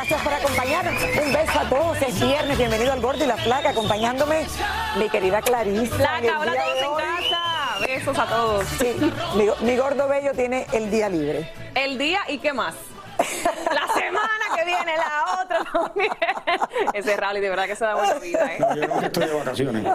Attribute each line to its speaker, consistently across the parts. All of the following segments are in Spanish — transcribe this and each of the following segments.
Speaker 1: Gracias por acompañarnos. Un beso a todos. Es viernes. Bienvenido al Gordo y la Flaca. Acompañándome mi querida Clarisa.
Speaker 2: Flaca, hola a todos en casa. Besos a todos.
Speaker 1: Sí, mi, mi gordo bello tiene el día libre.
Speaker 2: El día y qué más. La semana que viene, la otra también. Ese rally, de verdad que se da buena vida, ¿eh?
Speaker 3: Yo creo que estoy de vacaciones.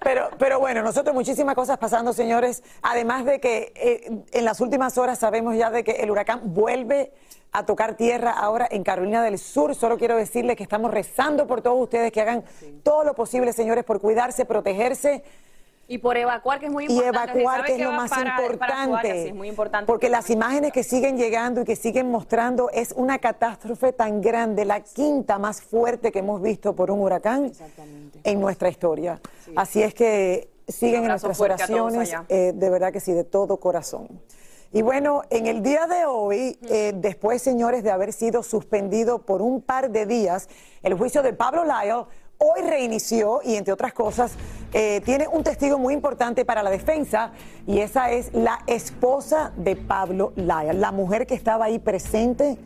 Speaker 1: Pero, pero bueno, nosotros muchísimas cosas pasando, señores. Además de que eh, en las últimas horas sabemos ya de que el huracán vuelve a tocar tierra ahora en Carolina del Sur. Solo quiero decirles que estamos rezando por todos ustedes que hagan todo lo posible, señores, por cuidarse, protegerse
Speaker 2: Y por evacuar, que es muy
Speaker 1: y
Speaker 2: importante.
Speaker 1: evacuar,
Speaker 2: ¿Sabe
Speaker 1: que es lo más
Speaker 2: para- para
Speaker 1: importante.
Speaker 2: área? Sí, es muy importante.
Speaker 1: Porque las imágenes que siguen llegando y que siguen mostrando es una catástrofe tan grande, la quinta más fuerte que hemos visto por un huracán en nuestra historia. Así es que siguen en nuestras oraciones, eh, de verdad que sí, de todo corazón. Y bueno, en el día de hoy, eh, después, señores, de haber sido suspendido por un par de días, el juicio de Pablo Lyle hoy reinició y, entre otras cosas, eh, tiene un testigo muy importante para la defensa y esa es la esposa de Pablo Lyle, la mujer que estaba ahí presente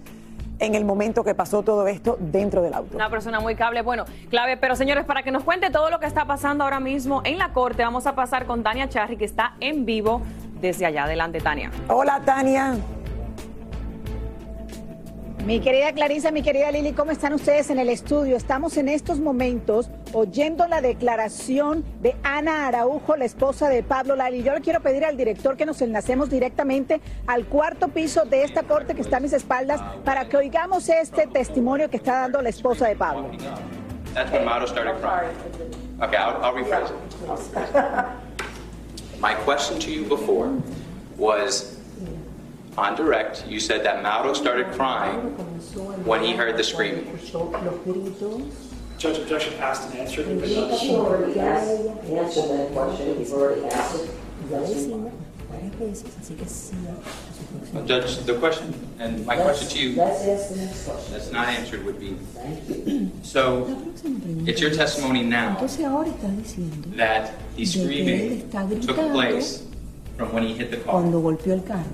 Speaker 1: en el momento que pasó todo esto dentro del auto.
Speaker 2: Una persona muy cable, bueno, clave. Pero señores, para que nos cuente todo lo que está pasando ahora mismo en la corte, vamos a pasar con Tania Charri, que está en vivo desde allá. Adelante, Tania.
Speaker 1: Hola, Tania.
Speaker 4: Mi querida Clarisa, mi querida Lili, ¿cómo están ustedes en el estudio? Estamos en estos momentos oyendo la declaración de Ana Araujo, la esposa de Pablo Lali. Yo le quiero pedir al director que nos enlacemos directamente al cuarto piso de esta corte que está a mis espaldas para que oigamos este testimonio que está dando la esposa de Pablo.
Speaker 5: That's when Mauro started crying. Okay, I'll, I'll rephrase it. My question to you before was on direct, you said that Mauro started crying when he heard the screaming.
Speaker 6: Judge objection asked and answered.
Speaker 7: already asked, answered that question, he's already asked it.
Speaker 5: Well, Judge, the question, and my question to you
Speaker 7: Let's ask the next question.
Speaker 5: that's not answered would be,
Speaker 7: Thank you.
Speaker 5: so it's your testimony now
Speaker 8: Entonces ahora está diciendo
Speaker 5: that the
Speaker 8: de que él
Speaker 5: screaming
Speaker 8: está
Speaker 5: took
Speaker 8: gritando
Speaker 5: place from when he hit the car.
Speaker 8: cuando golpeó el carro.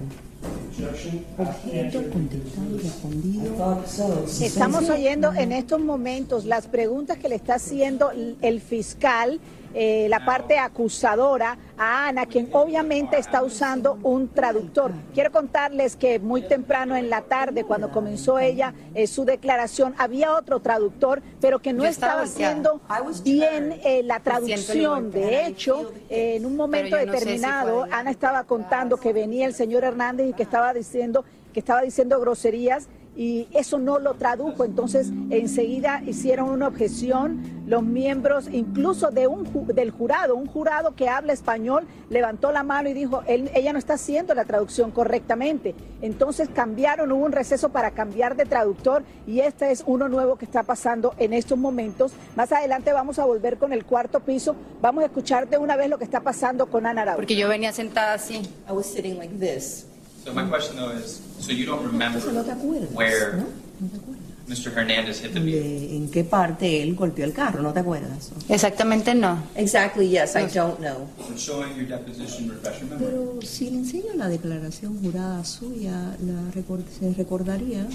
Speaker 6: Objection asked and
Speaker 8: Objeto
Speaker 6: answered.
Speaker 8: contestado y respondido.
Speaker 7: Thought so.
Speaker 4: Estamos oyendo en estos momentos las preguntas que le está haciendo el fiscal, eh, la parte acusadora a Ana, quien obviamente está usando un traductor. Quiero contarles que muy temprano en la tarde, cuando comenzó ella eh, su declaración, había otro traductor, pero que no estaba haciendo bien eh, la traducción. De hecho, en un momento determinado, Ana estaba contando que venía el señor Hernández y que estaba diciendo que estaba diciendo groserías y eso no lo tradujo. Entonces, enseguida hicieron una objeción. Los miembros, incluso de un, ju- del jurado, un jurado que habla español, levantó la mano y dijo, "Él- ella no está haciendo la traducción correctamente. Entonces cambiaron, hubo un receso para cambiar de traductor y este es uno nuevo que está pasando en estos momentos. Más adelante vamos a volver con el cuarto piso. Vamos a escuchar de una vez lo que está pasando con Ana Araujo.
Speaker 9: Porque yo venía sentada así.
Speaker 8: I was sitting like this.
Speaker 5: So my question though is, so you don't remember
Speaker 8: no te acuerdas,
Speaker 5: where
Speaker 8: ¿no? No te acuerdas.
Speaker 5: Mr. Hernandez hit the vehicle?
Speaker 8: De en qué parte él golpeó el carro, ¿no te acuerdas?
Speaker 9: Exactamente no.
Speaker 8: Exactly, yes, I don't know.
Speaker 5: So showing your deposition refresh your memory.
Speaker 8: Pero si le enseño la declaración jurada suya, la se recordaría.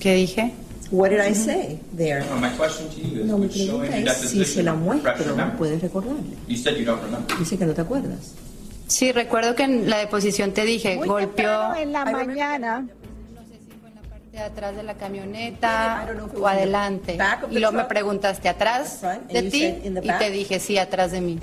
Speaker 9: ¿Qué dije?
Speaker 8: What did I say there?
Speaker 5: No, my question to you is,
Speaker 8: No, mi
Speaker 5: would showing
Speaker 8: pregunta
Speaker 5: your
Speaker 8: es si se
Speaker 5: deposition
Speaker 8: la
Speaker 5: refresh your
Speaker 8: muestro,
Speaker 5: memory?
Speaker 8: puedes recordarle.
Speaker 5: You said you don't remember.
Speaker 8: Dice que no te acuerdas.
Speaker 9: Sí, recuerdo que en la deposición te dije,
Speaker 4: Muy
Speaker 9: golpeó.
Speaker 4: en la mañana.
Speaker 9: de atrás de la camioneta o adelante. Y luego me preguntaste atrás de ti y te dije sí, atrás de mí.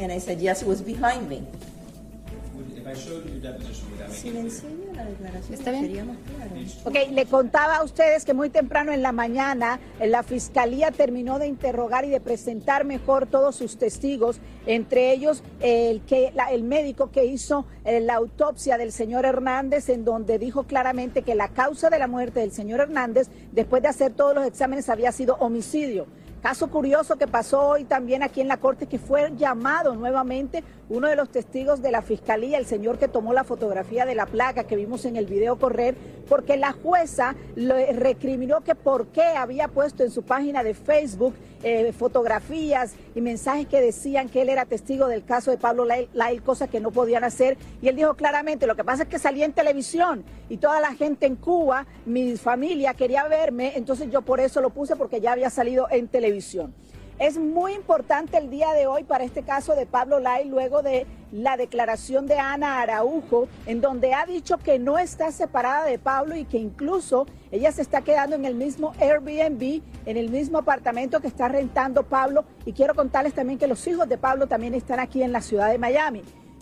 Speaker 7: Me. Si le enseño la declaración,
Speaker 9: ¿Está bien?
Speaker 7: sería más claro.
Speaker 4: Ok, le contaba a ustedes que muy temprano en la mañana eh, la fiscalía terminó de interrogar y de presentar mejor todos sus testigos, entre ellos el, que, la- el médico que hizo eh, la autopsia del señor Hernández, en donde dijo claramente que la causa de la muerte del señor Hernández, después de hacer todos los exámenes, había sido homicidio. Caso curioso que pasó hoy también aquí en la Corte, que fue llamado nuevamente uno de los testigos de la Fiscalía, el señor que tomó la fotografía de la placa que vimos en el video correr, porque la jueza le recriminó que por qué había puesto en su página de Facebook eh, fotografías y mensajes que decían que él era testigo del caso de Pablo Lail, Lail, cosa que no podían hacer. Y él dijo claramente, lo que pasa es que salí en televisión y toda la gente en Cuba, mi familia quería verme, entonces yo por eso lo puse porque ya había salido en televisión. Es muy importante el día de hoy para este caso de Pablo Lai, luego de la declaración de Ana Araujo, en donde ha dicho que no está separada de Pablo y que incluso ella se está quedando en el mismo Airbnb, en el mismo apartamento que está rentando Pablo. Y quiero contarles también que los hijos de Pablo también están aquí en la ciudad de Miami.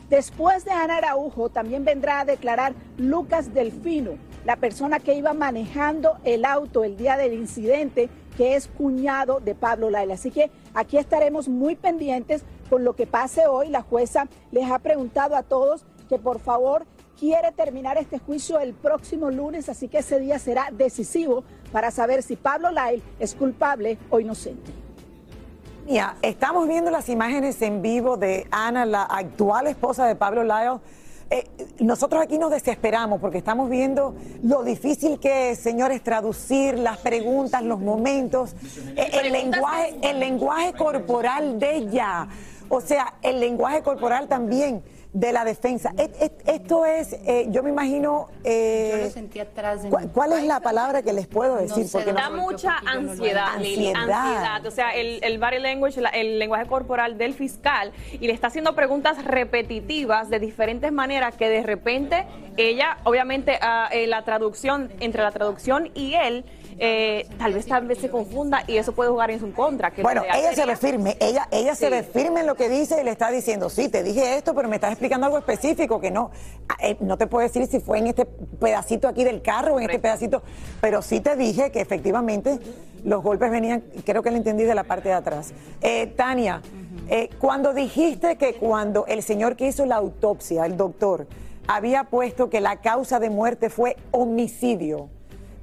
Speaker 4: Después de Ana Araujo, también vendrá a declarar Lucas Delfino, la persona que iba manejando el auto el día del incidente, que es cuñado de Pablo Laila. Así que aquí estaremos muy pendientes con lo que pase hoy. La jueza les ha preguntado a todos que por favor quiere terminar este juicio el próximo lunes, así que ese día será decisivo para saber si Pablo Lail es culpable o inocente.
Speaker 1: Mira, estamos viendo las imágenes en vivo de Ana, la actual esposa de Pablo Lyle. Eh, nosotros aquí nos desesperamos porque estamos viendo lo difícil que es, señores, traducir las preguntas, los momentos, eh, el lenguaje, el lenguaje corporal de ella. O sea, el lenguaje corporal también de la defensa. Et- et- Esto es, eh, yo me imagino. eh,
Speaker 9: Yo lo sentí atrás de
Speaker 1: ¿cu-
Speaker 9: mí.
Speaker 1: ¿Cuál es la palabra que les puedo decir?
Speaker 9: sé
Speaker 1: Porque no-
Speaker 2: Da mucha ansiedad, Lili,
Speaker 1: Ansiedad.
Speaker 2: ansiedad. O sea, el, el body language, la- el lenguaje corporal del fiscal, y le está haciendo preguntas repetitivas de diferentes maneras que de repente ella, obviamente, ah, eh, la traducción, entre la traducción y él, eh, tal vez tal vez se confunda y eso puede jugar en su contra. que
Speaker 1: Bueno, ella se ve firme, ella, ella se ve firme en lo que dice y le está diciendo, sí, te dije esto, pero me estás explicando algo específico que no, ah, eh, no te puedo decir si fue en este pedacito aquí del carro o en este pedacito, pero sí te dije que efectivamente los golpes venían, creo que lo entendí de la parte de atrás. Eh, Tania, eh, cuando dijiste que cuando el señor que hizo la autopsia, el doctor, había puesto que la causa de muerte fue homicidio,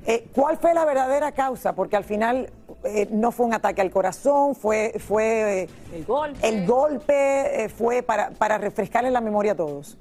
Speaker 1: eh, ¿Cuál fue la verdadera causa? Porque al final eh, no fue un ataque al corazón, fue, fue eh,
Speaker 2: El golpe.
Speaker 1: el golpe, eh, fue para, para refrescarle la memoria a todos.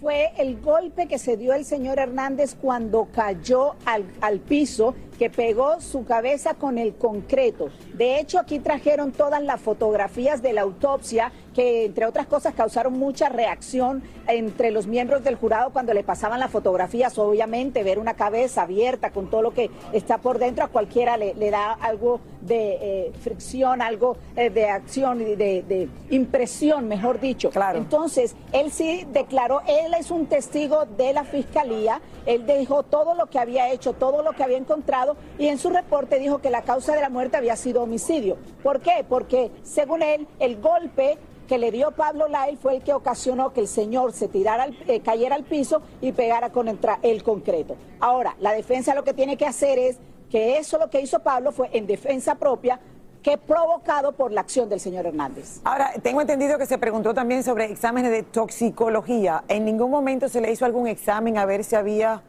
Speaker 4: fue el golpe que se dio el señor Hernández cuando cayó al, al piso, que pegó su cabeza con el concreto. De hecho, aquí trajeron todas las fotografías de la autopsia, que entre otras cosas causaron mucha reacción entre los miembros del jurado cuando le pasaban las fotografías. Obviamente, ver una cabeza abierta con todo lo que está por dentro a cualquiera le, le da algo de eh, fricción, algo eh, de acción y de, de impresión, mejor dicho.
Speaker 1: Claro.
Speaker 4: Entonces, él sí declaró, él es un testigo de la fiscalía, él dijo todo lo que había hecho, todo lo que había encontrado y en su reporte dijo que la causa de la muerte había sido homicidio. ¿Por qué? Porque según él, el golpe que le dio Pablo Lail fue el que ocasionó que el señor se tirara, eh, cayera al piso y pegara con el concreto. Ahora, la defensa lo que tiene que hacer es que eso lo que hizo Pablo fue en defensa propia, que provocado por la acción del señor Hernández.
Speaker 1: Ahora, tengo entendido que se preguntó también sobre exámenes de toxicología. ¿En ningún momento se le hizo algún examen a ver si había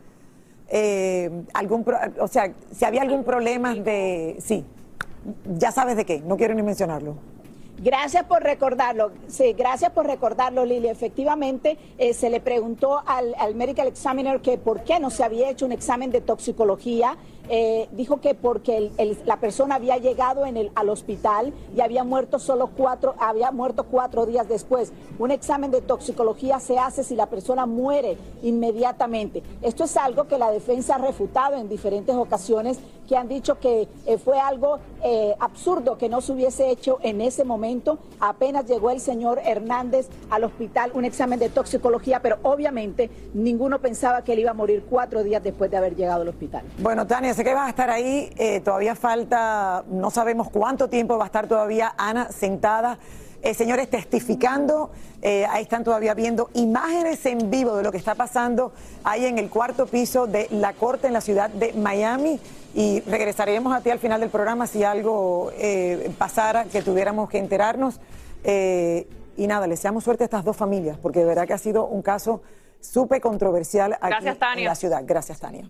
Speaker 1: eh, algún, pro- o sea, si había algún problema de, sí, ya sabes de qué, no quiero ni mencionarlo.
Speaker 4: Gracias por recordarlo. Sí, gracias por recordarlo, Lili. Efectivamente, eh, se le preguntó al, al medical examiner que por qué no se había hecho un examen de toxicología. Eh, dijo que porque la persona había llegado en el, al hospital y había muerto solo cuatro, había muerto cuatro días después. Un examen de toxicología se hace si la persona muere inmediatamente. Esto es algo que la defensa ha refutado en diferentes ocasiones, que han dicho que eh, fue algo eh, absurdo que no se hubiese hecho en ese momento. Apenas llegó el señor Hernández al hospital, un examen de toxicología, pero obviamente ninguno pensaba que él iba a morir cuatro días después de haber llegado al hospital.
Speaker 1: Bueno, Tania, sé que vas a estar ahí, eh, todavía falta, no sabemos cuánto tiempo va a estar todavía Ana sentada. Señores, testificando, ahí están todavía viendo imágenes en vivo de lo que está pasando ahí en el cuarto piso de la corte en la ciudad de Miami. Y regresaremos a ti al final del programa si algo pasara, que tuviéramos que enterarnos. y nada, les deseamos suerte a estas dos familias, porque de verdad que ha sido un caso súper controversial aquí en la ciudad. Gracias, Tania.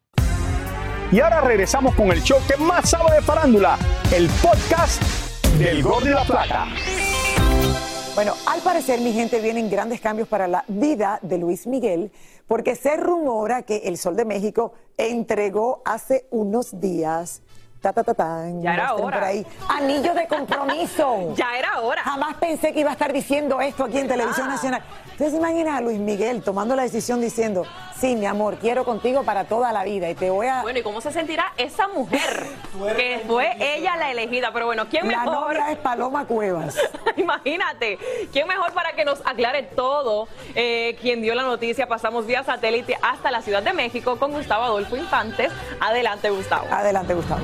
Speaker 3: Y ahora regresamos con el show que más sabe de farándula, el podcast del Gol de la Plata.
Speaker 1: Bueno, al parecer, mi gente, vienen grandes cambios para la vida de Luis Miguel, porque se rumora que el Sol de México entregó hace unos días Ta, ta, ta,
Speaker 2: ya era hora.
Speaker 1: ahí. Anillo de compromiso.
Speaker 2: ya era hora.
Speaker 1: Jamás pensé que iba a estar diciendo esto aquí en Televisión Nacional. Entonces imagina a Luis Miguel tomando la decisión diciendo, sí, mi amor, quiero contigo para toda la vida y te voy a...
Speaker 2: Bueno, ¿y cómo se sentirá esa mujer? que fue ella la elegida. Pero bueno, ¿quién mejor?
Speaker 1: La novia es Paloma Cuevas.
Speaker 2: Imagínate, ¿quién mejor para que nos aclare todo? Eh, quien dio la noticia, pasamos vía satélite hasta la Ciudad de México con Gustavo Adolfo Infantes. Adelante, Gustavo.
Speaker 1: Adelante, Gustavo.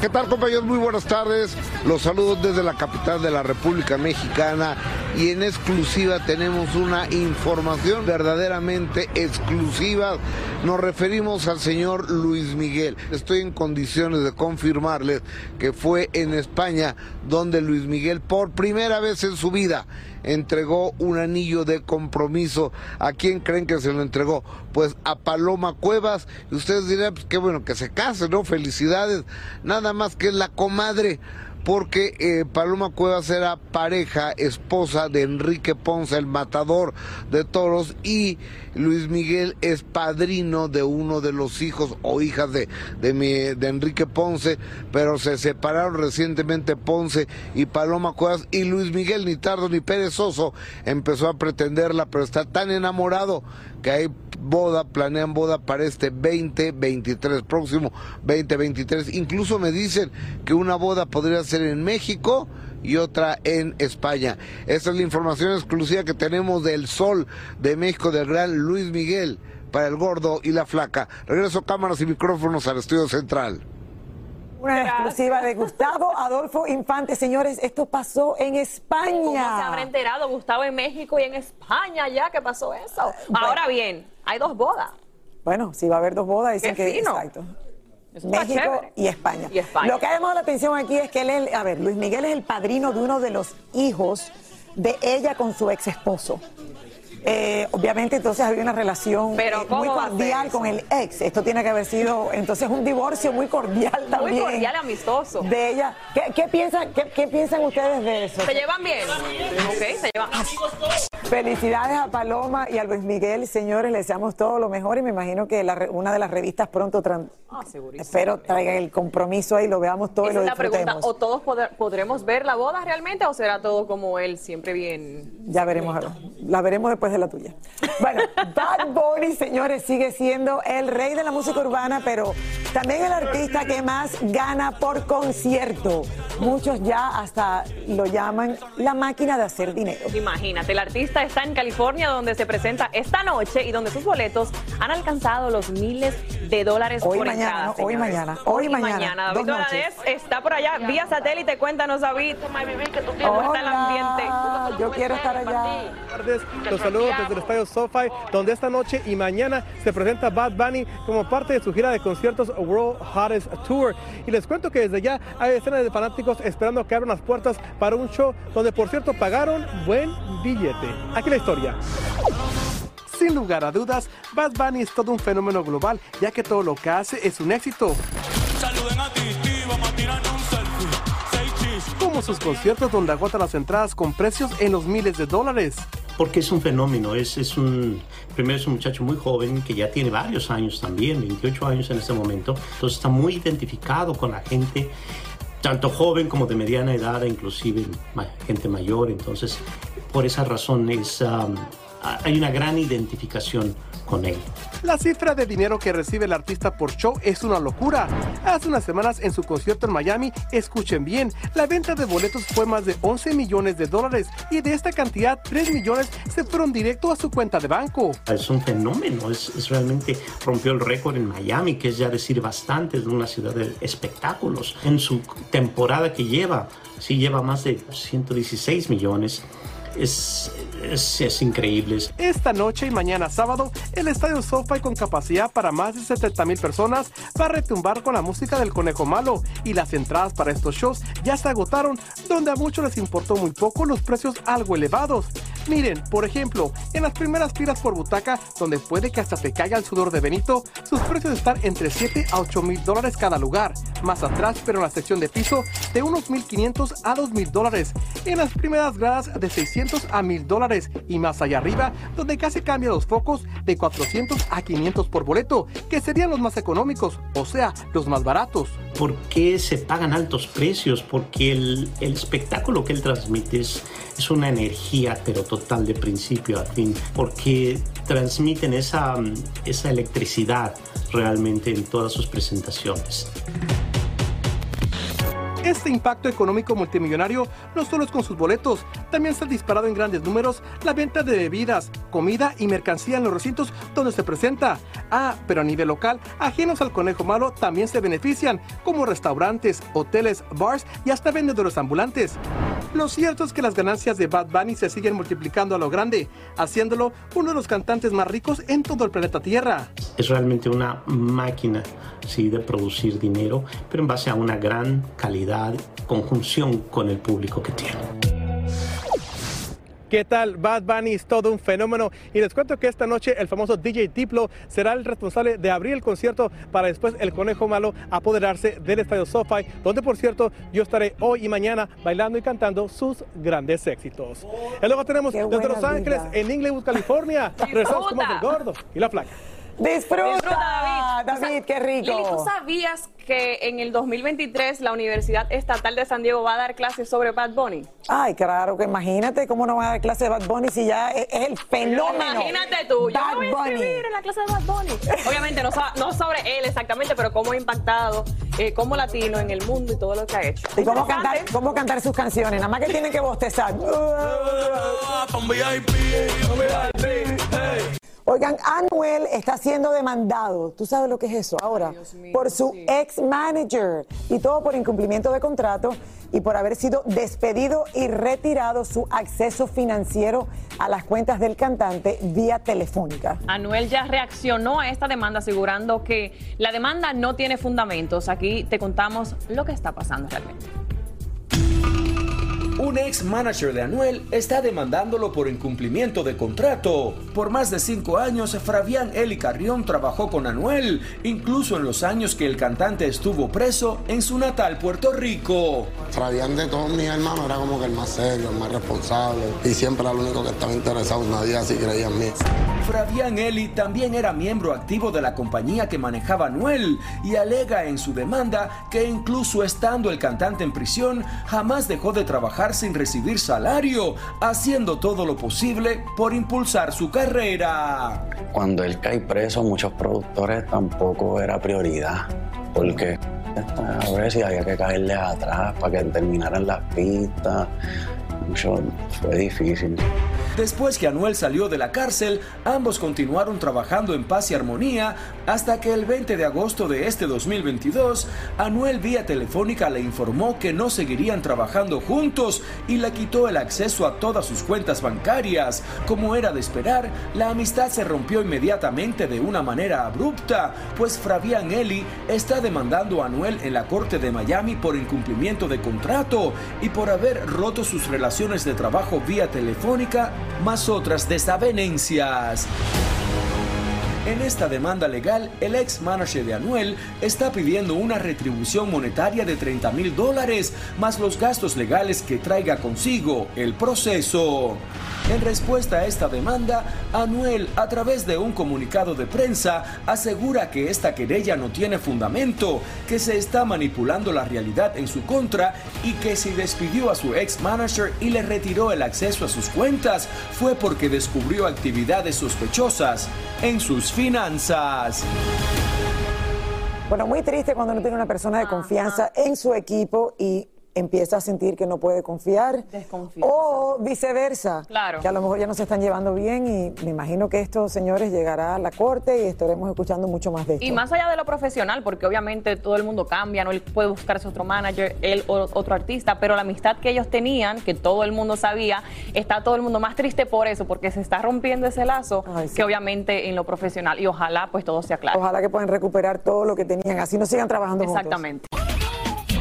Speaker 10: ¿Qué tal compañeros? Muy buenas tardes. Los saludos desde la capital de la República Mexicana y en exclusiva tenemos una información verdaderamente exclusiva. Nos referimos al señor Luis Miguel. Estoy en condiciones de confirmarles que fue en España donde Luis Miguel por primera vez en su vida entregó un anillo de compromiso. ¿A quién creen que se lo entregó? Pues a Paloma Cuevas. Y ustedes dirán, pues qué bueno que se case, ¿no? Felicidades. Nada más que la comadre porque eh, Paloma Cuevas era pareja, esposa de Enrique Ponce, el matador de toros, y Luis Miguel es padrino de uno de los hijos o hijas de, de, Enrique Ponce, pero se separaron recientemente Ponce y Paloma Cuevas, y Luis Miguel, ni tardo ni perezoso, empezó a pretenderla, pero está tan enamorado que hay boda, planean boda para este 2023, próximo 2023. Incluso me dicen que una boda podría ser en México y otra en España. Esta es la información exclusiva que tenemos del Sol de México del gran Luis Miguel para el gordo y la flaca. Regreso cámaras y micrófonos al estudio central.
Speaker 1: Una exclusiva de Gustavo Adolfo Infante. Señores, esto pasó en España. ¿Cómo se
Speaker 2: habrá enterado Gustavo en México y en España ya que pasó eso? Ahora bien, hay dos bodas.
Speaker 1: Bueno, si va a haber dos bodas, dicen que exacto. México y España.
Speaker 2: y España.
Speaker 1: Lo que ha llamado la atención aquí es que él es, a ver, Luis Miguel es el padrino de uno de los hijos de ella con su ex esposo. Eh, obviamente entonces había una relación eh, muy cordial con el ex. Esto tiene que haber sido entonces un divorcio muy cordial también.
Speaker 2: Muy cordial, amistoso.
Speaker 1: De ella. ¿Qué, piensan, qué, piensan ustedes de eso?
Speaker 2: ¿Se llevan bien? Ok, se llevan.
Speaker 1: Felicidades a Paloma y a Luis Miguel, señores, les deseamos todo lo mejor y me imagino que una de las revistas pronto ah, espero traiga el compromiso ahí, lo veamos todo y lo disfrutemos. La pregunta,
Speaker 2: ¿o todos podremos ver la boda realmente o será todo como él, siempre bien?
Speaker 1: Ya veremos, la veremos después de la tuya. Bueno, Bad Bunny, señores, sigue siendo el rey de la música urbana, pero también el artista que más gana por concierto. Muchos ya hasta lo llaman la máquina de hacer dinero.
Speaker 2: Imagínate, el artista está en California donde se presenta esta noche y donde sus boletos han alcanzado los miles de dólares
Speaker 1: Hoy
Speaker 2: por
Speaker 1: mañana,
Speaker 2: entrada,
Speaker 1: ¿no? Hoy mañana, hoy mañana,
Speaker 2: David
Speaker 1: dos noches.
Speaker 2: Valadez está por allá vía satélite. Cuéntanos, David, ¿cómo está el ambiente?
Speaker 1: Yo quiero estar allá.
Speaker 11: Buenas tardes, los saludos desde el estadio SoFi, donde esta noche y mañana se presenta Bad Bunny como parte de su gira de conciertos World Hottest Tour. Y les cuento que desde ya hay decenas de fanáticos esperando que abran las puertas para un show donde, por cierto, pagaron buen billete. Aquí la historia. Sin lugar a dudas, Bad Bunny es todo un fenómeno global, ya que todo lo que hace es un éxito. Como sus conciertos donde agota las entradas con precios en los miles de dólares.
Speaker 12: Porque es un fenómeno, es, es un, primero es un muchacho muy joven que ya tiene varios años también, 28 años en este momento, entonces está muy identificado con la gente, tanto joven como de mediana edad, inclusive gente mayor, entonces por esa razón es, um, hay una gran identificación con él.
Speaker 11: La cifra de dinero que recibe el artista por show es una locura. Hace unas semanas en su concierto en Miami, escuchen bien, la venta de boletos fue más de 11 millones de dólares y de esta cantidad 3 millones se fueron directo a su cuenta de banco.
Speaker 12: Es un fenómeno, es, es realmente rompió el récord en Miami, que es ya decir bastante de una ciudad de espectáculos. En su temporada que lleva, sí lleva más de 116 millones. Es, es, increíble.
Speaker 11: Esta noche y mañana sábado, el estadio SoFi con capacidad para más de 70 mil personas va a retumbar con la música del Conejo Malo y las entradas para estos shows ya se agotaron, donde a muchos les importó muy poco los precios algo elevados. Miren, por ejemplo, en las primeras filas por butaca, donde puede que hasta te caiga el sudor de Benito, sus precios están entre 7 a 8 mil dólares cada lugar. Más atrás, pero en la sección de piso, de unos 1.500 a 2 mil dólares. En las primeras gradas, de 600 a 1000 dólares. Y más allá arriba, donde casi cambian los focos, de 400 a 500 por boleto, que serían los más económicos, o sea, los más baratos.
Speaker 12: ¿Por qué se pagan altos precios? Porque el, espectáculo que él transmite es una energía, pero total de principio a fin, porque transmiten esa, mm, esa electricidad realmente en todas sus presentaciones.
Speaker 11: Este impacto económico multimillonario no solo es con sus boletos, también se ha disparado en grandes números la venta de bebidas, comida y mercancía en los recintos donde se presenta. Ah, pero a nivel local, ajenos al conejo malo también se benefician, como restaurantes, hoteles, bars y hasta vendedores ambulantes. Lo cierto es que las ganancias de Bad Bunny se siguen multiplicando a lo grande, haciéndolo uno de los cantantes más ricos en todo el planeta Tierra.
Speaker 12: Es realmente una máquina sí, de producir dinero, pero en base a una gran calidad, conjunción con el público que tiene.
Speaker 11: ¿Qué tal? Bad Bunny es todo un fenómeno y les cuento que esta noche el famoso DJ Diplo será el responsable de abrir el concierto para después el Conejo Malo apoderarse del Estadio SoFi, donde por cierto yo estaré hoy y mañana bailando y cantando sus grandes éxitos. Y luego tenemos desde Los Ángeles,
Speaker 1: vida.
Speaker 11: en Inglewood, California, regresamos con más del gordo y la flaca.
Speaker 1: Disfruta,
Speaker 2: Disfruta, David.
Speaker 1: David, qué rico.
Speaker 2: Lili, ¿tú sabías que en el 2023 la Universidad Estatal de San Diego va a dar clases sobre Bad Bunny?
Speaker 1: Ay, claro, que imagínate cómo no va a dar clase de Bad Bunny si ya es, es el fenómeno.
Speaker 2: Imagínate tú, yo
Speaker 1: Bad
Speaker 2: me voy a
Speaker 1: Bunny.
Speaker 2: inscribir en la clase de Bad Bunny. Obviamente no, sa- no sobre él exactamente, pero cómo ha impactado eh, como latino en el mundo y todo lo que ha hecho.
Speaker 1: Y cómo cantar, cómo cantar sus canciones, nada más que tienen que bostezar. Oigan, Anuel está siendo demandado. ¿Tú sabes lo que es eso ahora? por su ex manager. Y todo por incumplimiento de contrato y por haber sido despedido y retirado su acceso financiero a las cuentas del cantante vía telefónica.
Speaker 2: Anuel ya reaccionó a esta demanda asegurando que la demanda no tiene fundamentos. Aquí te contamos lo que está pasando realmente.
Speaker 13: Un ex manager de Anuel está demandándolo por incumplimiento de contrato. Por más de cinco años, Fabián Eli Carrión trabajó con Anuel, incluso en los años que el cantante estuvo preso en su natal Puerto Rico.
Speaker 14: Fabián de todos mis hermanos era como que el más serio, el más responsable y siempre era el único que estaba interesado. Nadie así creía en mí.
Speaker 13: Fabián Eli también era miembro activo de la compañía que manejaba Anuel y alega en su demanda que incluso estando el cantante en prisión, jamás dejó de trabajar sin recibir salario, haciendo todo lo posible por impulsar su carrera.
Speaker 15: Cuando él cae preso, muchos productores tampoco era prioridad. porque a ver si había que caerle atrás para que terminaran las pistas. Mucho, fue difícil.
Speaker 13: Después que Anuel salió de la cárcel, ambos continuaron trabajando en paz y armonía hasta que el 20 de agosto de este 2022, Anuel vía telefónica le informó que no seguirían trabajando juntos y le quitó el acceso a todas sus cuentas bancarias. Como era de esperar, la amistad se rompió inmediatamente de una manera abrupta, pues Fabián Eli está demandando a Anuel en la corte de Miami por incumplimiento de contrato y por haber roto sus relaciones de trabajo vía telefónica más otras desavenencias. En esta demanda legal, el ex manager de Anuel está pidiendo una retribución monetaria de 30 mil dólares, más los gastos legales que traiga consigo el proceso. En respuesta a esta demanda, Anuel, a través de un comunicado de prensa, asegura que esta querella no tiene fundamento, que se está manipulando la realidad en su contra y que si despidió a su ex manager y le retiró el acceso a sus cuentas fue porque descubrió actividades sospechosas en sus finanzas.
Speaker 1: Bueno, muy triste cuando no tiene una persona de confianza en su equipo y empieza a sentir que no puede confiar. O viceversa.
Speaker 2: Claro.
Speaker 1: Que a lo mejor ya no se están llevando bien y me imagino que esto, señores, llegará a la corte y estaremos escuchando mucho más de esto.
Speaker 2: Y más allá de lo profesional, porque obviamente todo el mundo cambia, no él puede buscarse otro manager, él o otro artista, pero la amistad que ellos tenían, que todo el mundo sabía, está todo el mundo más triste por eso, porque se está rompiendo ese lazo, que obviamente en lo profesional. Y ojalá pues todo sea claro.
Speaker 1: Ojalá que puedan recuperar todo lo que tenían, así no sigan trabajando
Speaker 2: Exactamente.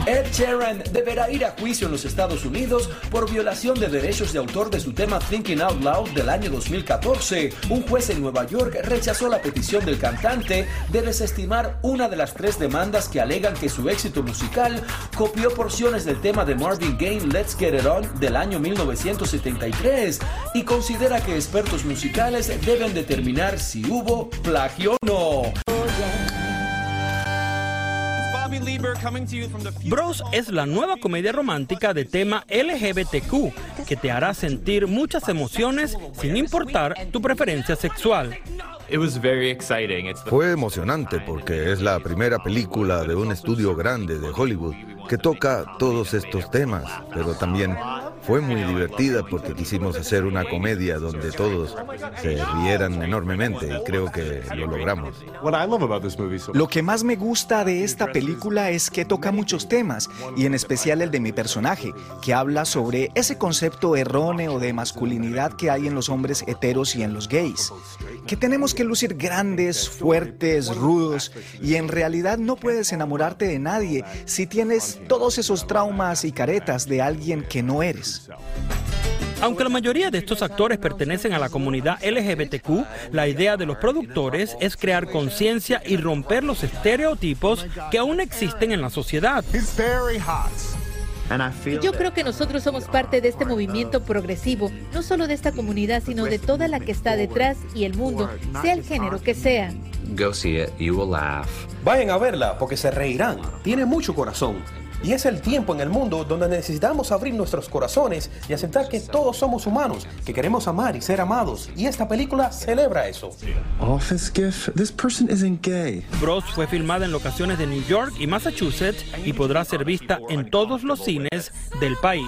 Speaker 13: Ed Sheeran deberá ir a juicio en los Estados Unidos por violación de derechos de autor de su tema Thinking Out Loud del año 2014. Un juez en Nueva York rechazó la petición del cantante de desestimar una de las tres demandas que alegan que su éxito musical copió porciones del tema de Marvin Gaye Let's Get It On del año 1973 y considera que expertos musicales deben determinar si hubo plagio o no.
Speaker 16: Bros es la nueva comedia romántica de tema LGBTQ que te hará sentir muchas emociones sin importar tu preferencia sexual.
Speaker 17: Fue emocionante porque es la primera película de un estudio grande de Hollywood que toca todos estos temas, pero también fue muy divertida porque quisimos hacer una comedia donde todos se rieran enormemente y creo que lo logramos.
Speaker 18: Lo que más me gusta de esta película es que toca muchos temas y en especial el de mi personaje, que habla sobre ese concepto erróneo de masculinidad que hay en los hombres heteros y en los gays. Que tenemos que lucir grandes, fuertes, rudos y en realidad no puedes enamorarte de nadie si tienes todos esos traumas y caretas de alguien que no eres.
Speaker 16: Aunque la mayoría de estos actores pertenecen a la comunidad LGBTQ, la idea de los productores es crear conciencia y romper los estereotipos que aún existen en la sociedad.
Speaker 19: Yo creo que nosotros somos parte de este movimiento progresivo, no solo de esta comunidad, sino de toda la que está detrás y el mundo, sea el género que sea.
Speaker 20: Vayan a verla porque se reirán. Tiene mucho corazón. Y es el tiempo en el mundo donde necesitamos abrir nuestros corazones y aceptar que todos somos humanos, que queremos amar y ser amados. Y esta película celebra eso.
Speaker 21: Office gift. This person isn't gay.
Speaker 16: Bros fue filmada en locaciones de New York y Massachusetts y podrá ser vista en todos los cines del país.